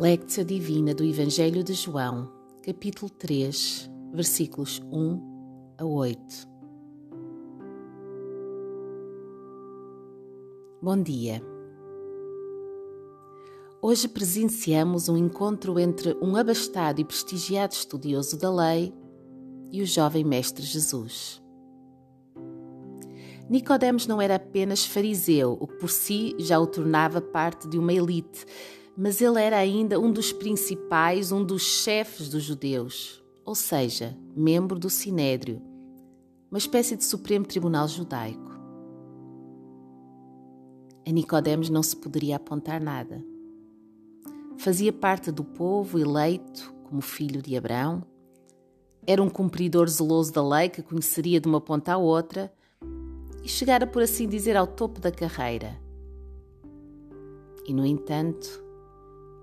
Lectio Divina do Evangelho de João, capítulo 3, versículos 1 a 8. Bom dia. Hoje presenciamos um encontro entre um abastado e prestigiado estudioso da lei e o jovem mestre Jesus. Nicodemos não era apenas fariseu, o que por si já o tornava parte de uma elite mas ele era ainda um dos principais, um dos chefes dos judeus, ou seja, membro do Sinédrio, uma espécie de Supremo Tribunal Judaico. A Nicodemos não se poderia apontar nada. Fazia parte do povo eleito como filho de Abraão. Era um cumpridor zeloso da lei que conheceria de uma ponta à outra e chegara, por assim dizer, ao topo da carreira. E, no entanto,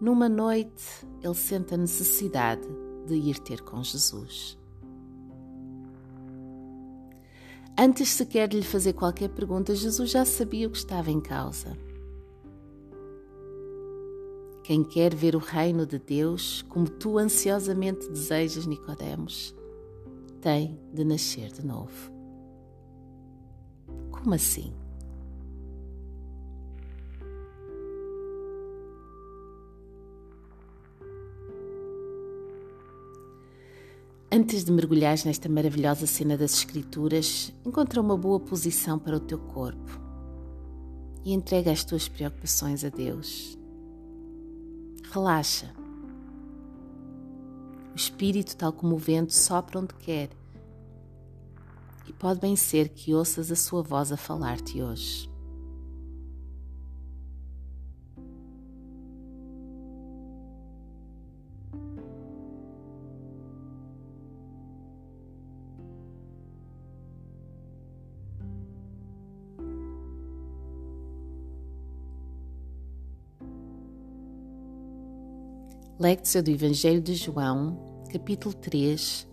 numa noite, ele sente a necessidade de ir ter com Jesus. Antes sequer de lhe fazer qualquer pergunta, Jesus já sabia o que estava em causa. Quem quer ver o reino de Deus, como tu ansiosamente desejas, Nicodemos, tem de nascer de novo. Como assim? Antes de mergulhares nesta maravilhosa cena das Escrituras, encontra uma boa posição para o teu corpo e entrega as tuas preocupações a Deus. Relaxa. O Espírito, tal como o vento, sopra onde quer e pode bem ser que ouças a sua voz a falar-te hoje. Lectio do Evangelho de João, capítulo 3,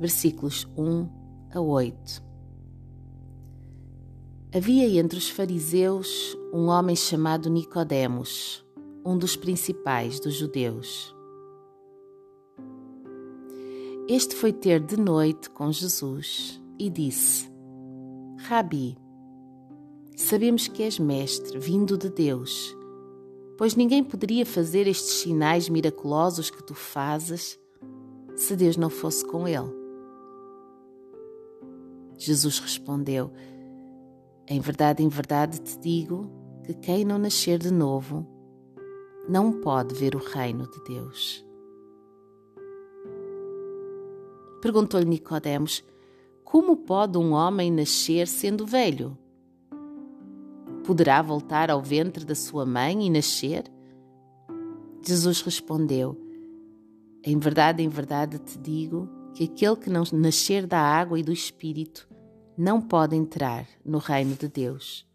versículos 1 a 8. Havia entre os fariseus um homem chamado Nicodemos, um dos principais dos judeus. Este foi ter de noite com Jesus e disse: Rabi, sabemos que és mestre, vindo de Deus pois ninguém poderia fazer estes sinais miraculosos que tu fazes se Deus não fosse com ele. Jesus respondeu: Em verdade, em verdade te digo que quem não nascer de novo não pode ver o reino de Deus. Perguntou-lhe Nicodemos: Como pode um homem nascer sendo velho? Poderá voltar ao ventre da sua mãe e nascer? Jesus respondeu: Em verdade, em verdade te digo que aquele que não nascer da água e do espírito não pode entrar no reino de Deus.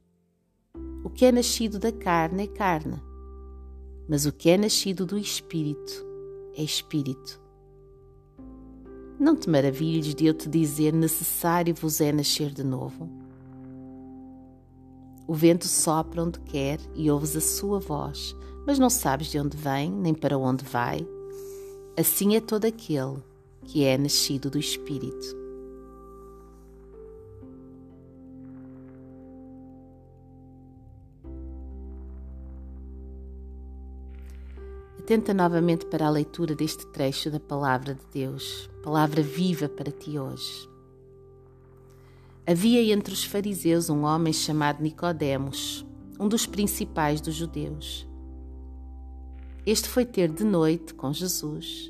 O que é nascido da carne é carne, mas o que é nascido do espírito é espírito. Não te maravilhes de eu te dizer necessário vos é nascer de novo. O vento sopra onde quer e ouves a sua voz, mas não sabes de onde vem nem para onde vai. Assim é todo aquele que é nascido do Espírito. Atenta novamente para a leitura deste trecho da Palavra de Deus, palavra viva para ti hoje. Havia entre os fariseus um homem chamado Nicodemos, um dos principais dos judeus. Este foi ter de noite com Jesus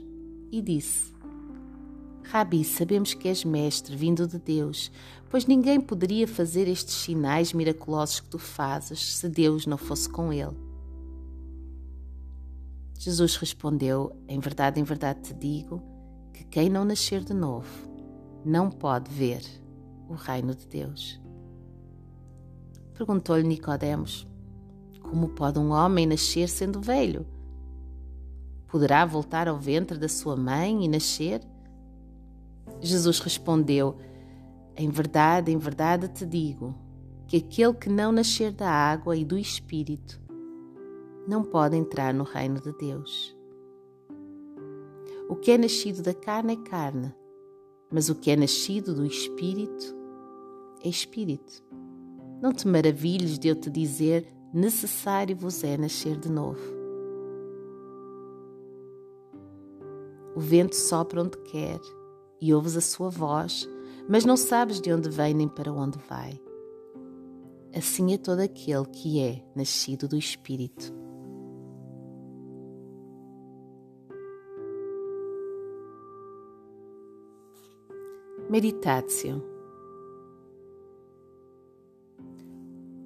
e disse: Rabi, sabemos que és mestre, vindo de Deus, pois ninguém poderia fazer estes sinais miraculosos que tu fazes se Deus não fosse com ele. Jesus respondeu: Em verdade, em verdade te digo que quem não nascer de novo não pode ver o reino de Deus. Perguntou-lhe Nicodemos: Como pode um homem nascer sendo velho? Poderá voltar ao ventre da sua mãe e nascer? Jesus respondeu: Em verdade, em verdade te digo que aquele que não nascer da água e do espírito não pode entrar no reino de Deus. O que é nascido da carne é carne, mas o que é nascido do espírito é espírito. Não te maravilhes de eu te dizer: necessário vos é nascer de novo. O vento sopra onde quer e ouves a sua voz, mas não sabes de onde vem nem para onde vai. Assim é todo aquele que é nascido do Espírito. Meditatio.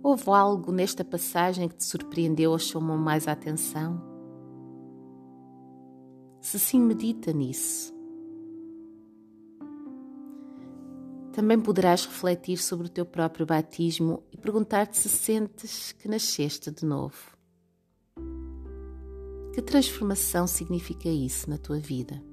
Houve algo nesta passagem que te surpreendeu ou chamou mais a atenção? Se sim, medita nisso. Também poderás refletir sobre o teu próprio batismo e perguntar-te se sentes que nasceste de novo. Que transformação significa isso na tua vida?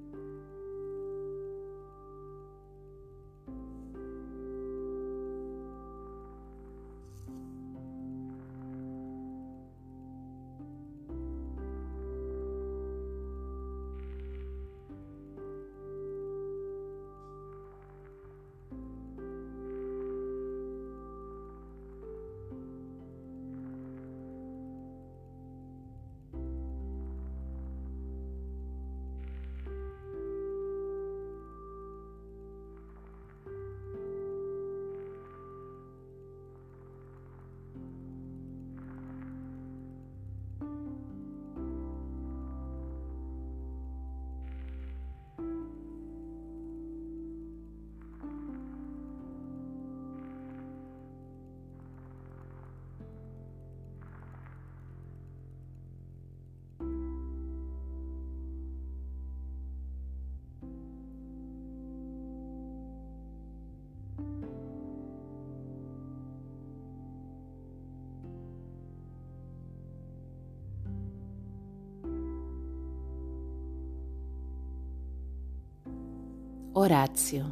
Horácio.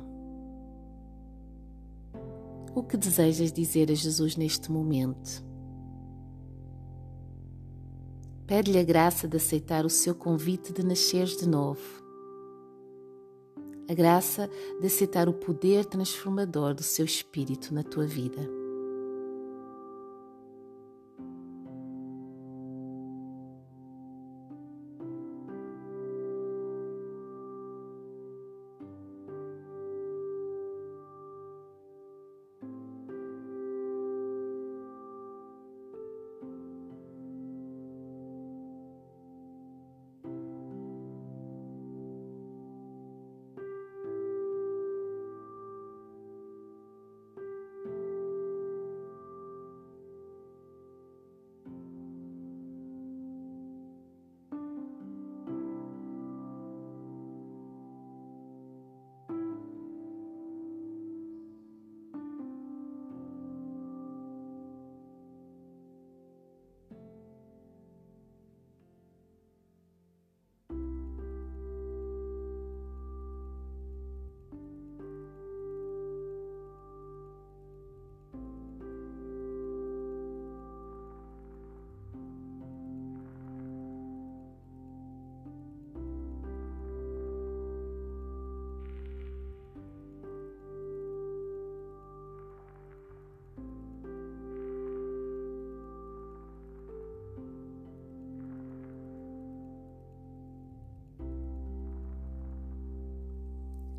O que desejas dizer a Jesus neste momento? Pede-lhe a graça de aceitar o seu convite de nasceres de novo. A graça de aceitar o poder transformador do seu espírito na tua vida.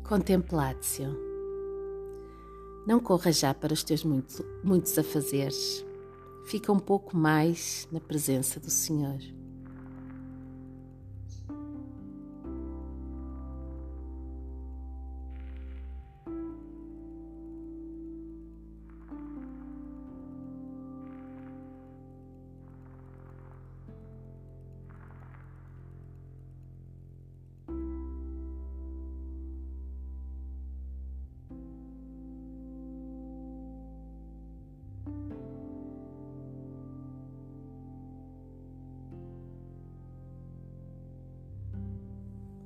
Contemplatio. Não corra já para os teus muito, muitos afazeres. Fica um pouco mais na presença do Senhor.